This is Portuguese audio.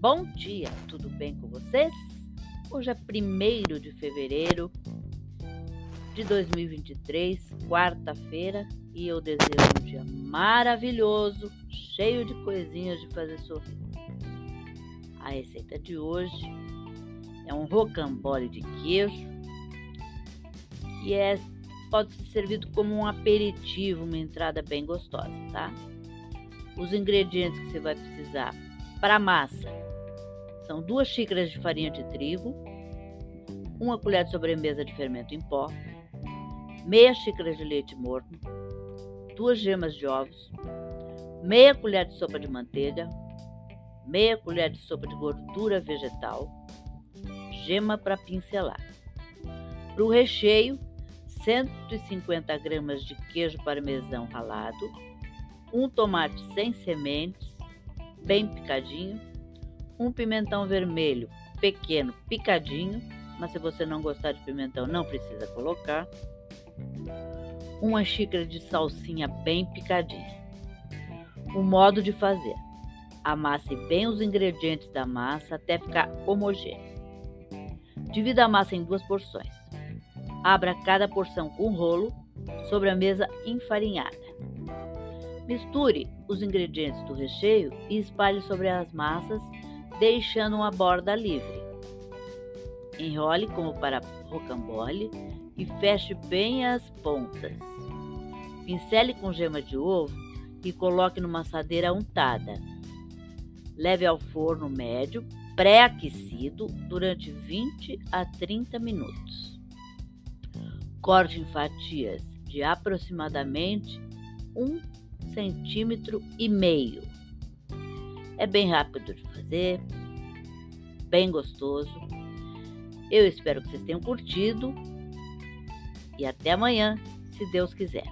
Bom dia, tudo bem com vocês? Hoje é 1 de fevereiro de 2023, quarta-feira, e eu desejo um dia maravilhoso, cheio de coisinhas de fazer sorrir. A receita de hoje é um rocambole de queijo, que é, pode ser servido como um aperitivo, uma entrada bem gostosa, tá? Os ingredientes que você vai precisar para massa são duas xícaras de farinha de trigo, uma colher de sobremesa de fermento em pó, meia xícara de leite morno, duas gemas de ovos, meia colher de sopa de manteiga, meia colher de sopa de gordura vegetal, gema para pincelar. Para o recheio, 150 gramas de queijo parmesão ralado, um tomate sem sementes, bem picadinho, um pimentão vermelho pequeno picadinho, mas se você não gostar de pimentão não precisa colocar, uma xícara de salsinha bem picadinha. O modo de fazer: amasse bem os ingredientes da massa até ficar homogêneo. Divida a massa em duas porções. Abra cada porção com um rolo sobre a mesa enfarinhada. Misture os ingredientes do recheio e espalhe sobre as massas, deixando uma borda livre. Enrole como para rocambole e feche bem as pontas. Pincele com gema de ovo e coloque numa assadeira untada. Leve ao forno médio, pré-aquecido, durante 20 a 30 minutos. Corte em fatias de aproximadamente um centímetro e meio. É bem rápido de fazer, bem gostoso. Eu espero que vocês tenham curtido e até amanhã, se Deus quiser.